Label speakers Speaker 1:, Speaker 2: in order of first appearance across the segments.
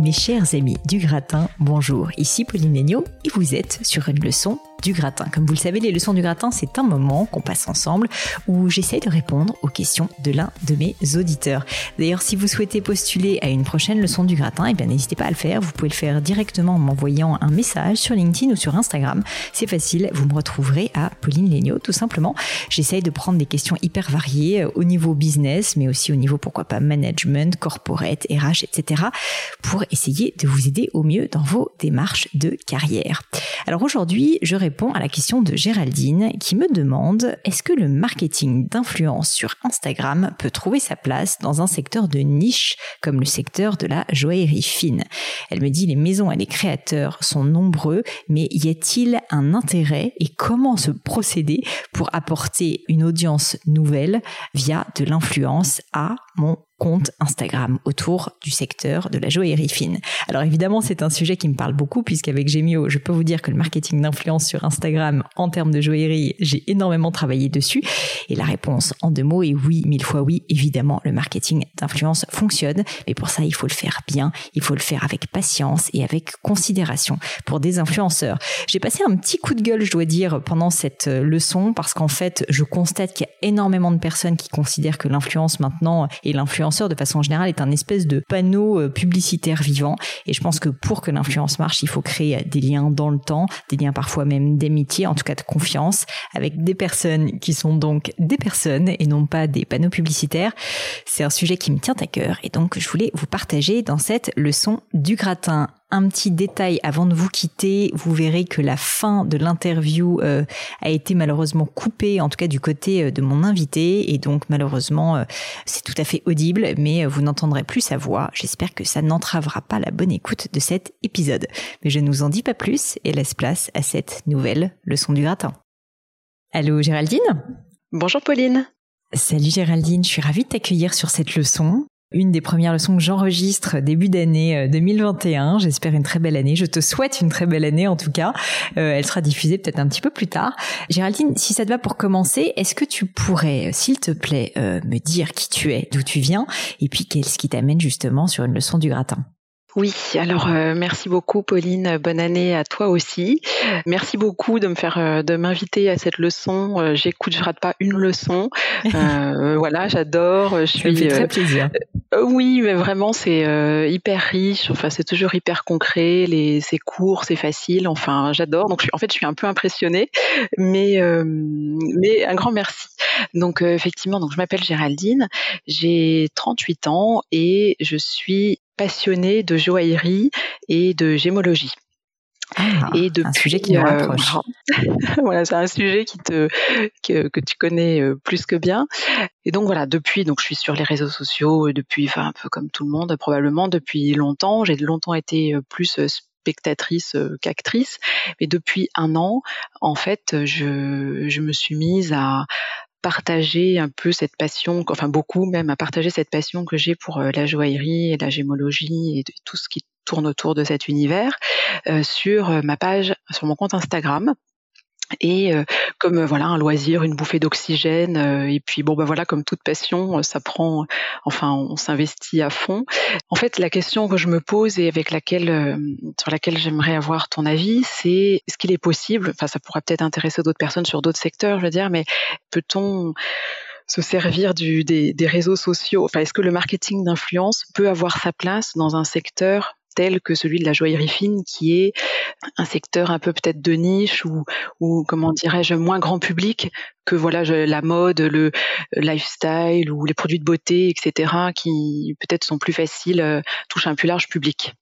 Speaker 1: Mes chers amis du gratin, bonjour, ici Pauline et vous êtes sur une leçon du gratin. Comme vous le savez, les leçons du gratin, c'est un moment qu'on passe ensemble où j'essaie de répondre aux questions de l'un de mes auditeurs. D'ailleurs, si vous souhaitez postuler à une prochaine leçon du gratin, eh bien n'hésitez pas à le faire. Vous pouvez le faire directement en m'envoyant un message sur LinkedIn ou sur Instagram. C'est facile, vous me retrouverez à Pauline Legnaud, tout simplement. J'essaye de prendre des questions hyper variées euh, au niveau business, mais aussi au niveau, pourquoi pas, management, corporate, RH, etc. pour essayer de vous aider au mieux dans vos démarches de carrière. Alors aujourd'hui, je réponds réponds à la question de Géraldine qui me demande est-ce que le marketing d'influence sur Instagram peut trouver sa place dans un secteur de niche comme le secteur de la joaillerie fine? Elle me dit les maisons et les créateurs sont nombreux, mais y a-t-il un intérêt et comment se procéder pour apporter une audience nouvelle via de l'influence à mon compte Instagram autour du secteur de la joaillerie fine. Alors évidemment, c'est un sujet qui me parle beaucoup puisqu'avec Gemio, je peux vous dire que le marketing d'influence sur Instagram en termes de joaillerie, j'ai énormément travaillé dessus. Et la réponse en deux mots est oui, mille fois oui. Évidemment, le marketing d'influence fonctionne, mais pour ça, il faut le faire bien, il faut le faire avec patience et avec considération pour des influenceurs. J'ai passé un petit coup de gueule, je dois dire, pendant cette leçon parce qu'en fait, je constate qu'il y a énormément de personnes qui considèrent que l'influence maintenant et l'influence de façon générale est un espèce de panneau euh, publicitaire vivant. Et je pense que pour que l'influence marche, il faut créer des liens dans le temps, des liens parfois même d'amitié, en tout cas de confiance, avec des personnes qui sont donc des personnes et non pas des panneaux publicitaires. C'est un sujet qui me tient à cœur et donc je voulais vous partager dans cette leçon du gratin un petit détail avant de vous quitter. Vous verrez que la fin de l'interview euh, a été malheureusement coupée, en tout cas du côté euh, de mon invité, et donc malheureusement euh, c'est tout à fait audible, mais vous n'entendrez plus sa voix. J'espère que ça n'entravera pas la bonne écoute de cet épisode. Mais je ne vous en dis pas plus et laisse place à cette nouvelle leçon du gratin. Allô Géraldine?
Speaker 2: Bonjour Pauline.
Speaker 1: Salut Géraldine, je suis ravie de t'accueillir sur cette leçon une des premières leçons que j'enregistre début d'année 2021. Euh, J'espère une très belle année. Je te souhaite une très belle année en tout cas. Euh, elle sera diffusée peut-être un petit peu plus tard. Géraldine, si ça te va pour commencer, est-ce que tu pourrais, euh, s'il te plaît, me dire qui tu es, d'où tu viens, et puis qu'est-ce qui t'amène justement sur une leçon du gratin?
Speaker 2: Oui, alors euh, merci beaucoup Pauline, bonne année à toi aussi. Merci beaucoup de me faire euh, de m'inviter à cette leçon. Euh, j'écoute, je rate pas une leçon. voilà, j'adore, je
Speaker 1: suis fait très plaisir.
Speaker 2: oui, mais vraiment c'est hyper riche, enfin c'est toujours hyper concret, les c'est court, c'est facile, enfin j'adore. Donc en fait, je suis un peu impressionnée, mais mais un grand merci. Donc effectivement, donc je m'appelle Géraldine, j'ai 38 ans et je suis passionnée de joaillerie et de gémologie.
Speaker 1: Ah, et un sujet qui nous euh, rapproche.
Speaker 2: voilà, c'est un sujet qui te que, que, tu connais euh, plus que bien. Et donc voilà, depuis, donc je suis sur les réseaux sociaux euh, depuis, enfin un peu comme tout le monde probablement depuis longtemps. J'ai longtemps été plus spectatrice qu'actrice, mais depuis un an, en fait, je, je me suis mise à, partager un peu cette passion, enfin beaucoup même, à partager cette passion que j'ai pour euh, la joaillerie et la gémologie et tout ce qui tourne autour de cet univers euh, sur euh, ma page, sur mon compte Instagram. Et euh, comme euh, voilà un loisir, une bouffée d'oxygène euh, et puis bon ben voilà comme toute passion, ça prend enfin on s'investit à fond. En fait, la question que je me pose et avec laquelle sur laquelle j'aimerais avoir ton avis, c'est est-ce qu'il est possible, enfin ça pourrait peut-être intéresser d'autres personnes sur d'autres secteurs, je veux dire, mais peut-on se servir du, des, des réseaux sociaux? Enfin, est-ce que le marketing d'influence peut avoir sa place dans un secteur que celui de la joaillerie fine, qui est un secteur un peu peut-être de niche ou, ou comment dirais-je moins grand public que voilà la mode, le lifestyle ou les produits de beauté, etc. qui peut-être sont plus faciles, euh, touchent un plus large public.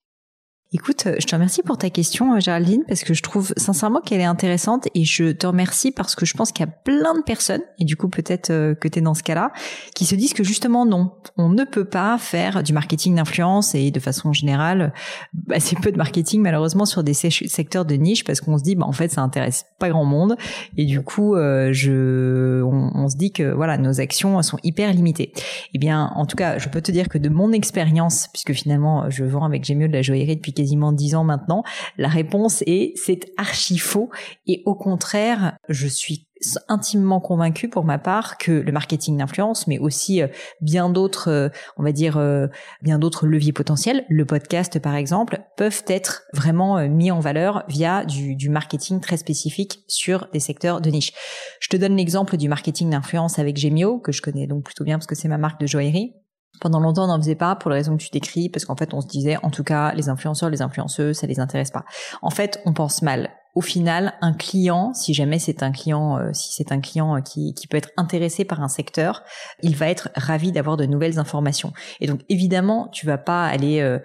Speaker 1: Écoute, je te remercie pour ta question, euh, Géraldine, parce que je trouve sincèrement qu'elle est intéressante et je te remercie parce que je pense qu'il y a plein de personnes, et du coup peut-être euh, que tu es dans ce cas-là, qui se disent que justement non, on ne peut pas faire du marketing d'influence et de façon générale, assez peu de marketing malheureusement sur des secteurs de niche parce qu'on se dit, bah, en fait ça intéresse pas grand monde et du coup euh, je, on, se dit que voilà nos actions sont hyper limitées. Eh bien, en tout cas, je peux te dire que de mon expérience, puisque finalement je vends avec Gémio de la joaillerie depuis quasiment dix ans maintenant La réponse est c'est archi faux et au contraire, je suis intimement convaincue pour ma part que le marketing d'influence, mais aussi euh, bien d'autres, euh, on va dire, euh, bien d'autres leviers potentiels, le podcast par exemple, peuvent être vraiment mis en valeur via du, du marketing très spécifique sur des secteurs de niche. Je te donne l'exemple du marketing d'influence avec Gemio, que je connais donc plutôt bien parce que c'est ma marque de joaillerie. Pendant longtemps, on n'en faisait pas pour les raisons que tu décris, parce qu'en fait, on se disait, en tout cas, les influenceurs, les influenceuses, ça les intéresse pas. En fait, on pense mal au final, un client, si jamais c'est un client, euh, si c'est un client euh, qui, qui, peut être intéressé par un secteur, il va être ravi d'avoir de nouvelles informations. Et donc évidemment, tu vas pas aller euh,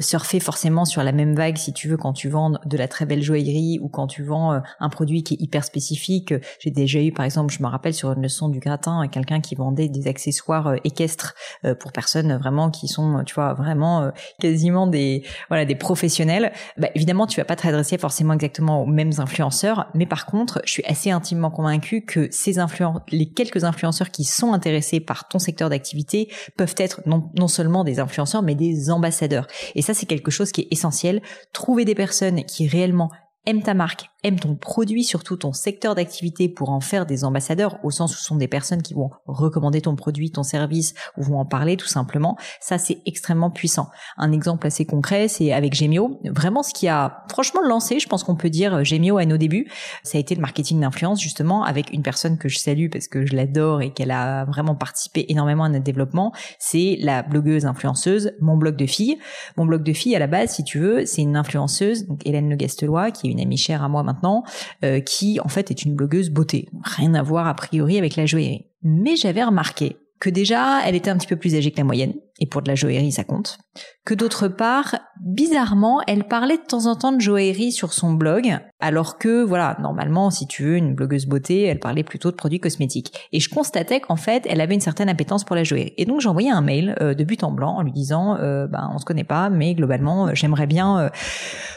Speaker 1: surfer forcément sur la même vague si tu veux quand tu vends de la très belle joaillerie ou quand tu vends un produit qui est hyper spécifique. J'ai déjà eu, par exemple, je me rappelle sur une leçon du gratin, quelqu'un qui vendait des accessoires équestres pour personnes vraiment qui sont, tu vois, vraiment quasiment des voilà des professionnels. Bah, évidemment, tu vas pas te redresser forcément exactement aux mêmes influenceurs, mais par contre, je suis assez intimement convaincue que ces influenceurs, les quelques influenceurs qui sont intéressés par ton secteur d'activité peuvent être non seulement des influenceurs, mais des ambassadeurs. Et ça, c'est quelque chose qui est essentiel. Trouver des personnes qui réellement aiment ta marque, aiment ton produit, surtout ton secteur d'activité pour en faire des ambassadeurs, au sens où ce sont des personnes qui vont recommander ton produit, ton service, ou vont en parler tout simplement, ça c'est extrêmement puissant. Un exemple assez concret, c'est avec Gemio. Vraiment ce qui a franchement lancé, je pense qu'on peut dire Gemio à nos débuts, ça a été le marketing d'influence justement avec une personne que je salue parce que je l'adore et qu'elle a vraiment participé énormément à notre développement, c'est la blogueuse influenceuse Mon Blog de Filles. Mon Blog de Filles à la base, si tu veux, c'est une influenceuse, donc Hélène Le Gastelois, qui est une amie chère à moi maintenant, euh, qui en fait est une blogueuse beauté. Rien à voir a priori avec la joaillerie. Mais j'avais remarqué que déjà, elle était un petit peu plus âgée que la moyenne, et pour de la joaillerie, ça compte. Que d'autre part, bizarrement, elle parlait de temps en temps de joaillerie sur son blog, alors que, voilà, normalement, si tu veux, une blogueuse beauté, elle parlait plutôt de produits cosmétiques. Et je constatais qu'en fait, elle avait une certaine appétence pour la joaillerie. Et donc, envoyé un mail euh, de but en blanc en lui disant, euh, ben, on se connaît pas, mais globalement, euh, j'aimerais bien euh,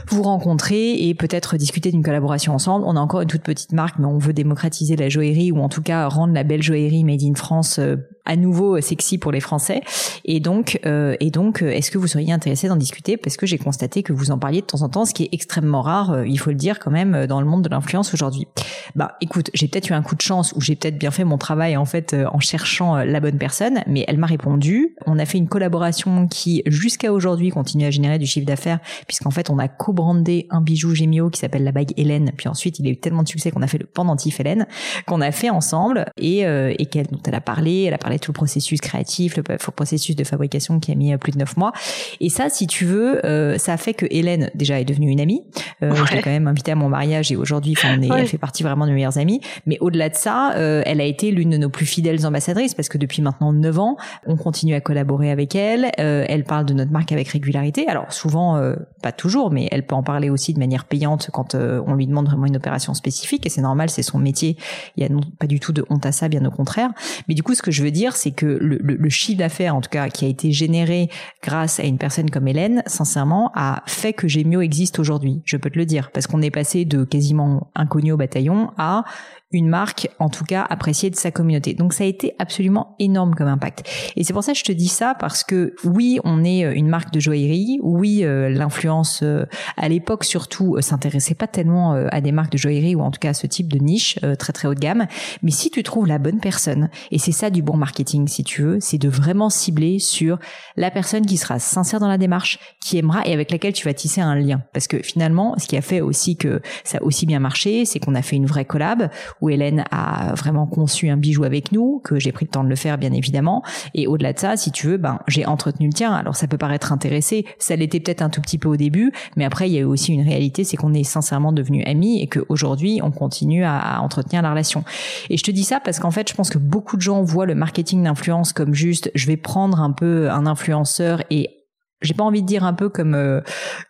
Speaker 1: vous rencontrer et peut-être discuter d'une collaboration ensemble. On a encore une toute petite marque, mais on veut démocratiser la joaillerie ou en tout cas rendre la belle joaillerie made in France à nouveau sexy pour les Français. Et donc, euh, et donc, est-ce que vous seriez intéressé d'en discuter? Parce que j'ai constaté que vous en parliez de temps en temps, ce qui est extrêmement rare, euh, il faut le dire quand même, euh, dans le monde de l'influence aujourd'hui. Bah, écoute, j'ai peut-être eu un coup de chance ou j'ai peut-être bien fait mon travail en fait en cherchant la bonne personne, mais elle m'a répondu. On a fait une collaboration qui, jusqu'à aujourd'hui, continue à générer du chiffre d'affaires, puisqu'en fait, on a co-brandé un bijou Gémio qui s'appelle la bague Hélène. Puis ensuite, il a eu tellement de succès qu'on a fait le pendentif Hélène, qu'on a fait ensemble et, et qu'elle, dont elle a parlé, elle a parlé tout le processus créatif, le processus de fabrication qui a mis euh, plus de neuf mois. Et ça, si tu veux, euh, ça a fait que Hélène déjà est devenue une amie. Euh, Je l'ai quand même invitée à mon mariage et aujourd'hui, enfin, on est, elle fait partie vraiment de mes meilleures amies. Mais au-delà de ça, euh, elle a été l'une de nos plus fidèles ambassadrices parce que depuis maintenant neuf ans, on continue à collaborer avec elle. elle parle de notre marque avec régularité. Alors souvent, pas toujours, mais elle peut en parler aussi de manière payante quand on lui demande vraiment une opération spécifique. Et c'est normal, c'est son métier. Il y a pas du tout de honte à ça, bien au contraire. Mais du coup, ce que je veux dire, c'est que le, le, chiffre d'affaires, en tout cas, qui a été généré grâce à une personne comme Hélène, sincèrement, a fait que Gemio existe aujourd'hui. Je peux te le dire, parce qu'on est passé de quasiment inconnu au bataillon à une marque, en tout cas appréciée de sa communauté. Donc ça a été absolument énorme comme impact. Et c'est pour ça que je te dis ça parce que oui, on est euh, une marque de joaillerie. Oui, euh, l'influence euh, à l'époque surtout s'intéressait pas tellement à des marques de joaillerie ou en tout cas à ce type de niche très très haut de gamme. Mais si tu trouves la bonne personne, et c'est ça du bon marketing si tu veux, c'est de vraiment cibler sur la personne qui sera sincère dans la démarche, qui aimera et avec laquelle tu vas tisser un lien. Parce que finalement, ce qui a fait aussi que ça a aussi bien marché, c'est qu'on a fait une vraie collab où Hélène a vraiment conçu un bijou avec nous, que j'ai pris le temps de le faire bien évidemment. Et au-delà de ça, si tu veux, ben j'ai entretenu le tien. Alors ça peut paraître intéressé, ça l'était peut-être un tout petit peu au début, mais après il y a eu aussi une réalité, c'est qu'on est sincèrement devenus amis et qu'aujourd'hui on continue à, à entretenir la relation. Et je te dis ça parce qu'en fait, je pense que beaucoup de gens voient le marketing d'influence comme juste, je vais prendre un peu un influenceur et j'ai pas envie de dire un peu comme euh,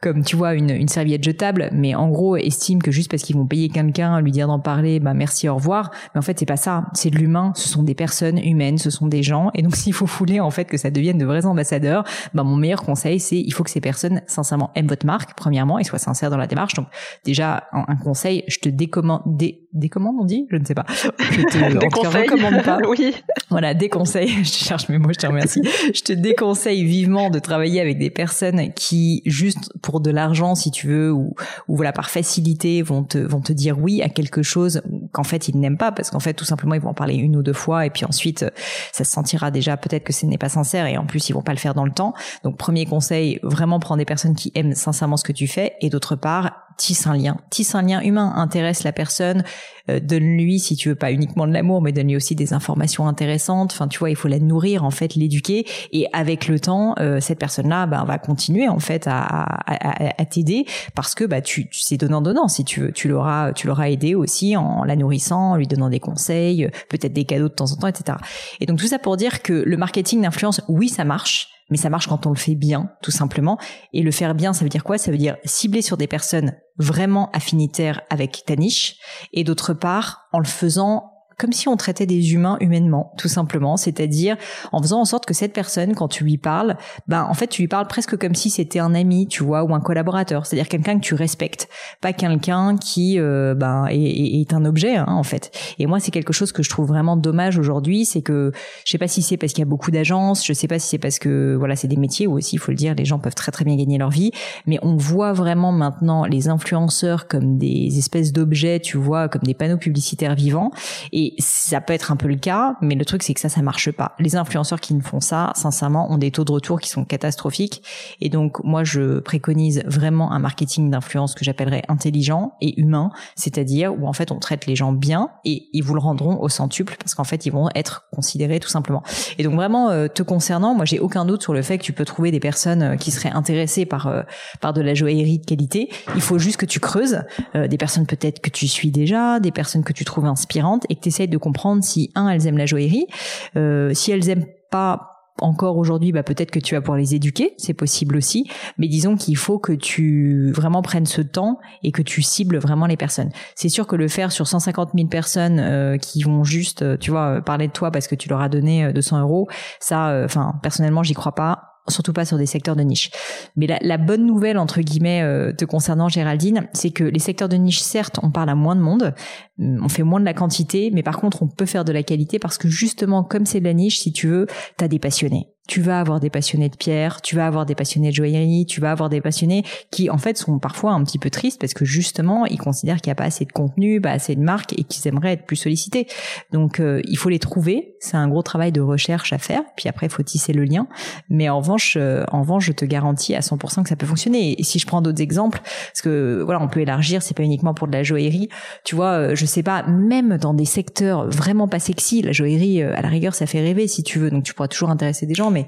Speaker 1: comme tu vois une, une serviette jetable mais en gros estime que juste parce qu'ils vont payer quelqu'un lui dire d'en parler bah merci au revoir. Mais en fait c'est pas ça. C'est de l'humain. Ce sont des personnes humaines. Ce sont des gens. Et donc s'il faut fouler en fait que ça devienne de vrais ambassadeurs bah mon meilleur conseil c'est il faut que ces personnes sincèrement aiment votre marque premièrement et soient sincères dans la démarche. Donc déjà un, conseil je te décommande des décommande on dit? Je ne sais pas. Je
Speaker 2: te recommande pas. Oui.
Speaker 1: Voilà des conseils. Je cherche mes mots je te remercie. Je te déconseille vivement de travailler avec des personnes qui juste pour de l'argent si tu veux ou, voilà par facilité vont te vont te dire oui à quelque chose qu'en fait ils n'aiment pas parce qu'en fait tout simplement ils vont en parler une ou deux fois et puis ensuite ça se sentira déjà peut-être que ce n'est pas sincère et en plus ils vont pas le faire dans le temps. Donc premier conseil, vraiment prendre des personnes qui aiment sincèrement ce que tu fais et d'autre part tisse un lien, tisse un lien humain, intéresse la personne, euh, donne-lui, si tu veux pas uniquement de l'amour, mais donne-lui aussi des informations intéressantes. Enfin, tu vois, il faut la nourrir, en fait, l'éduquer. Et avec le temps, euh, cette personne-là, bah, va continuer en fait à, à, à, t'aider parce que bah tu, c'est donnant donnant. Si tu veux, tu l'auras, tu l'auras aidé aussi en la nourrissant, en lui donnant des conseils, peut-être des cadeaux de temps en temps, etc. Et donc tout ça pour dire que le marketing d'influence, oui, ça marche mais ça marche quand on le fait bien, tout simplement. Et le faire bien, ça veut dire quoi? Ça veut dire cibler sur des personnes vraiment affinitaires avec ta niche, et d'autre part, en le faisant comme si on traitait des humains humainement, tout simplement, c'est-à-dire en faisant en sorte que cette personne, quand tu lui parles, ben en fait tu lui parles presque comme si c'était un ami, tu vois, ou un collaborateur, c'est-à-dire quelqu'un que tu respectes, pas quelqu'un qui euh, ben est, un objet hein, en fait. Et moi c'est quelque chose que je trouve vraiment dommage aujourd'hui, c'est que je sais pas si c'est parce qu'il y a beaucoup d'agences, je sais pas si c'est parce que voilà c'est des métiers où aussi il faut le dire, les gens peuvent très très bien gagner leur vie, mais on voit vraiment maintenant les influenceurs comme des espèces d'objets, tu vois, comme des panneaux publicitaires vivants. Et ça peut être un peu le cas, mais le truc c'est que ça, ça marche pas. Les influenceurs qui ne font ça, sincèrement, ont des taux de retour qui sont catastrophiques. Et donc, moi, je préconise vraiment un marketing d'influence que j'appellerais intelligent et humain, c'est-à-dire où en fait on traite les gens bien et ils vous le rendront au centuple parce qu'en fait ils vont être considérés tout simplement. Et donc vraiment, euh, te concernant, moi j'ai aucun doute sur le fait que tu peux trouver des personnes euh, qui seraient intéressées par euh, par de la joaillerie de qualité. Il faut juste que tu creuses des personnes peut-être que tu suis déjà, des personnes que tu trouves inspirantes et que de comprendre si un elles aiment la joaillerie, euh, si elles aiment pas encore aujourd'hui, bah peut-être que tu vas pouvoir les éduquer, c'est possible aussi. Mais disons qu'il faut que tu vraiment prennes ce temps et que tu cibles vraiment les personnes. C'est sûr que le faire sur 150 000 personnes euh, qui vont juste, euh, tu vois, parler de toi parce que tu leur as donné 200 euros, ça, enfin personnellement, j'y crois pas surtout pas sur des secteurs de niche. Mais la, bonne nouvelle entre guillemets euh, te concernant Géraldine, c'est que les secteurs de niche, certes, on parle à moins de monde, on fait moins de la quantité, mais par contre, on peut faire de la qualité parce que justement, comme c'est de la niche, si tu veux, t'as des passionnés tu vas avoir des passionnés de pierre, tu vas avoir des passionnés de joaillerie, tu vas avoir des passionnés qui en fait sont parfois un petit peu tristes parce que justement ils considèrent qu'il n'y a pas assez de contenu, pas assez de marques et qu'ils aimeraient être plus sollicités. Donc euh, il faut les trouver, c'est un gros travail de recherche à faire, puis après il faut tisser le lien. Mais en revanche, euh, en revanche, je te garantis à 100% que ça peut fonctionner. Et si je prends d'autres exemples, parce que voilà, on peut élargir, c'est pas uniquement pour de la joaillerie. Tu vois, euh, je sais pas, même dans des secteurs vraiment pas sexy, la joaillerie à la rigueur ça fait rêver si tu veux, donc tu pourras toujours intéresser des gens, mais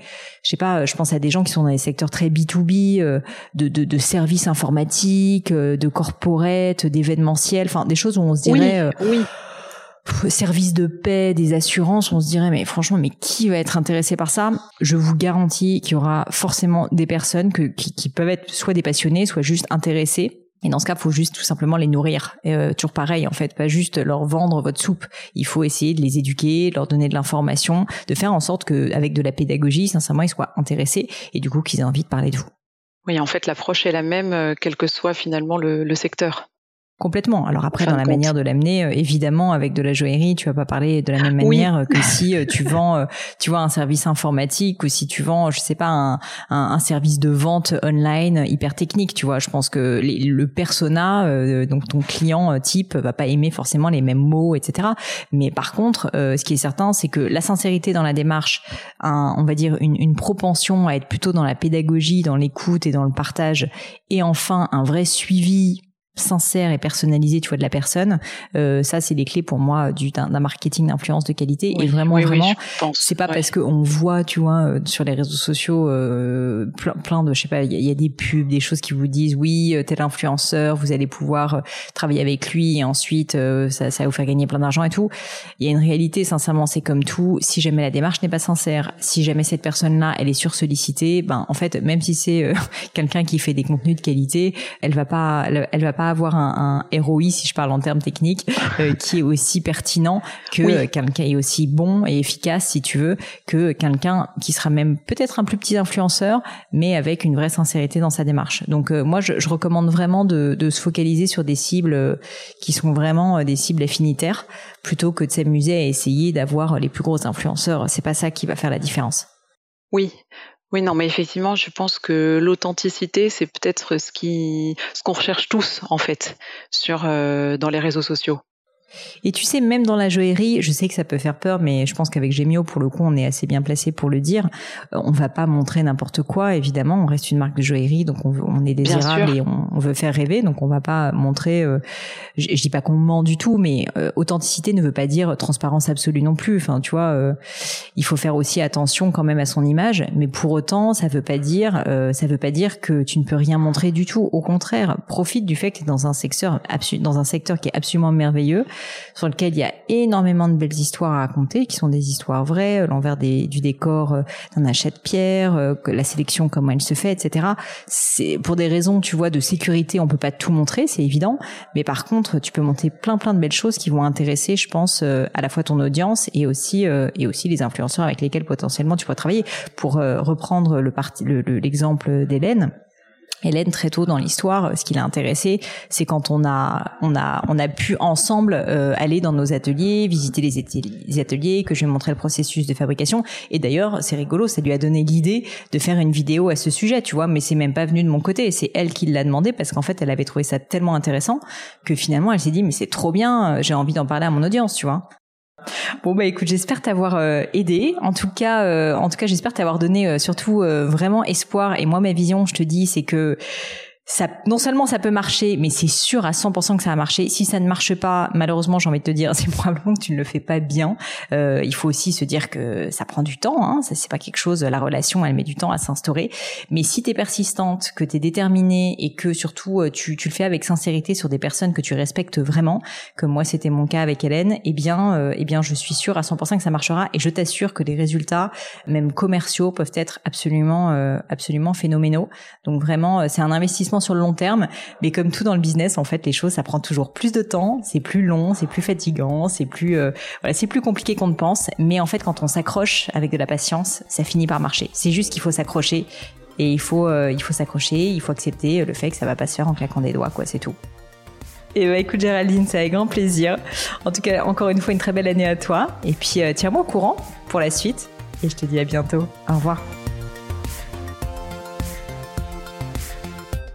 Speaker 1: je sais pas, je pense à des gens qui sont dans des secteurs très B2B, euh, de, de, de services informatiques, euh, de corporate, d'événementiel, enfin des choses où on se dirait... Euh, oui, service de paix, des assurances, on se dirait mais franchement mais qui va être intéressé par ça? Je vous garantis qu'il y aura forcément des personnes que, qui, qui peuvent être soit des passionnés, soit juste intéressés et dans ce cas, il faut juste tout simplement les nourrir. Euh, toujours pareil, en fait, pas juste leur vendre votre soupe. Il faut essayer de les éduquer, de leur donner de l'information, de faire en sorte qu'avec de la pédagogie, sincèrement, ils soient intéressés et du coup qu'ils aient envie de parler de vous.
Speaker 2: Oui, en fait, l'approche est la même, euh, quel que soit finalement le, le secteur.
Speaker 1: Complètement. Alors après, dans la manière de l'amener, euh, évidemment, avec de la joaillerie, tu vas pas parler de la même manière que si euh, tu vends, euh, tu vois, un service informatique ou si tu vends, je sais pas, un, un, service de vente online hyper technique. Tu vois, je pense que le persona, donc ton client type, va pas aimer forcément les mêmes mots, etc. Mais par contre, ce qui est certain, c'est que la sincérité dans la démarche, on va dire une, une propension à être plutôt dans la pédagogie, dans l'écoute et dans le partage, et enfin un vrai suivi sincère et personnalisé tu vois de la personne euh, ça c'est les clés pour moi du d'un marketing d'influence de qualité. Et vraiment vraiment c'est pas parce qu'on voit tu vois euh, sur les réseaux sociaux euh, plein, plein de je sais pas il y, a des pubs des choses qui vous disent oui tel influenceur vous allez pouvoir travailler avec lui et ensuite ça, ça va vous faire gagner plein d'argent et tout. Il y a une réalité sincèrement c'est comme tout. Si jamais la démarche n'est pas sincère si jamais cette personne là elle est sursollicitée ben en fait même si c'est quelqu'un qui fait des contenus de qualité elle va pas elle va pas avoir un, un ROI, si je parle en termes techniques, euh, qui est aussi pertinent que quelqu'un qui est aussi bon et efficace, si tu veux, que quelqu'un qui sera même peut-être un plus petit influenceur, mais avec une vraie sincérité dans sa démarche. Donc euh, moi, je, je, recommande vraiment de, de, se focaliser sur des cibles euh, qui sont vraiment des cibles affinitaires, plutôt que de s'amuser à essayer d'avoir les plus gros influenceurs. C'est pas ça qui va faire la différence.
Speaker 2: Oui, oui, non, mais effectivement, je pense que l'authenticité, c'est peut-être ce qui, ce qu'on recherche tous en fait sur euh, dans les réseaux sociaux.
Speaker 1: Et tu sais, même dans la joaillerie, je sais que ça peut faire peur, mais je pense qu'avec Gemio, pour le coup, on est assez bien placé pour le dire. Euh, on va pas montrer n'importe quoi, évidemment. On reste une marque de joaillerie, donc on, on est désirable et on, veut faire rêver, donc on va pas montrer. Euh, je, dis pas qu'on ment du tout, mais euh, authenticité ne veut pas dire transparence absolue non plus. Enfin, tu vois, euh, il faut faire aussi attention quand même à son image, mais pour autant, ça veut pas dire, ça veut pas dire que tu ne peux rien montrer du tout. Au contraire, profite du fait que tu es dans un secteur, dans un secteur qui est absolument merveilleux sur lequel il y a énormément de belles histoires à raconter, qui sont des histoires vraies, euh, l'envers du décor euh, d'un achat de pierre, euh, la sélection comment elle se fait, etc. C'est pour des raisons, tu vois, de sécurité, on peut pas tout montrer, c'est évident, mais par contre, tu peux monter plein plein de belles choses qui vont intéresser, je pense, à la fois ton audience et aussi et aussi les influenceurs avec lesquels potentiellement tu pourras travailler. Pour reprendre le l'exemple d'Hélène Hélène très tôt dans l'histoire, ce qui l'a intéressé, c'est quand on a on a on a pu ensemble euh, aller dans nos ateliers, visiter les ateliers, que je lui ai le processus de fabrication. Et d'ailleurs, c'est rigolo, ça lui a donné l'idée de faire une vidéo à ce sujet, tu vois. Mais c'est même pas venu de mon côté, c'est elle qui l'a demandé parce qu'en fait, elle avait trouvé ça tellement intéressant que finalement, elle s'est dit mais c'est trop bien, j'ai envie d'en parler à mon audience, tu vois. Bon bah écoute, j'espère t'avoir euh, aidé. En tout cas, euh, en tout cas, j'espère t'avoir donné euh, surtout vraiment espoir. Et moi, ma vision, je te dis, c'est que ça, non seulement ça peut marcher, mais c'est sûr à 100% que ça va marcher. Si ça ne marche pas, malheureusement, j'ai envie de te dire, c'est probablement que tu ne le fais pas bien. Euh, il faut aussi se dire que ça prend du temps. Hein. Ça, c'est pas quelque chose. La relation, elle met du temps à s'instaurer. Mais si tu es persistante, que tu es déterminée et que surtout euh, tu, tu, le fais avec sincérité sur des personnes que tu respectes vraiment, comme moi c'était mon cas avec Hélène, eh bien, euh, eh bien, je suis sûre à 100% que ça marchera. Et je t'assure que les résultats, même commerciaux, peuvent être absolument, euh, absolument phénoménaux. Donc vraiment, c'est un investissement sur le long terme, mais comme tout dans le business, en fait, les choses, ça prend toujours plus de temps, c'est plus long, c'est plus fatigant, c'est plus, euh, voilà, c'est plus compliqué qu'on ne pense. Mais en fait, quand on s'accroche avec de la patience, ça finit par marcher. C'est juste qu'il faut s'accrocher et il faut, euh, il faut s'accrocher, il faut accepter le fait que ça va pas se faire en claquant des doigts, quoi. C'est tout. Et bah écoute Géraldine, c'est avec grand plaisir. En tout cas, encore une fois, une très belle année à toi. Et puis euh, tiens-moi au courant pour la suite. Et je te dis à bientôt. Au revoir.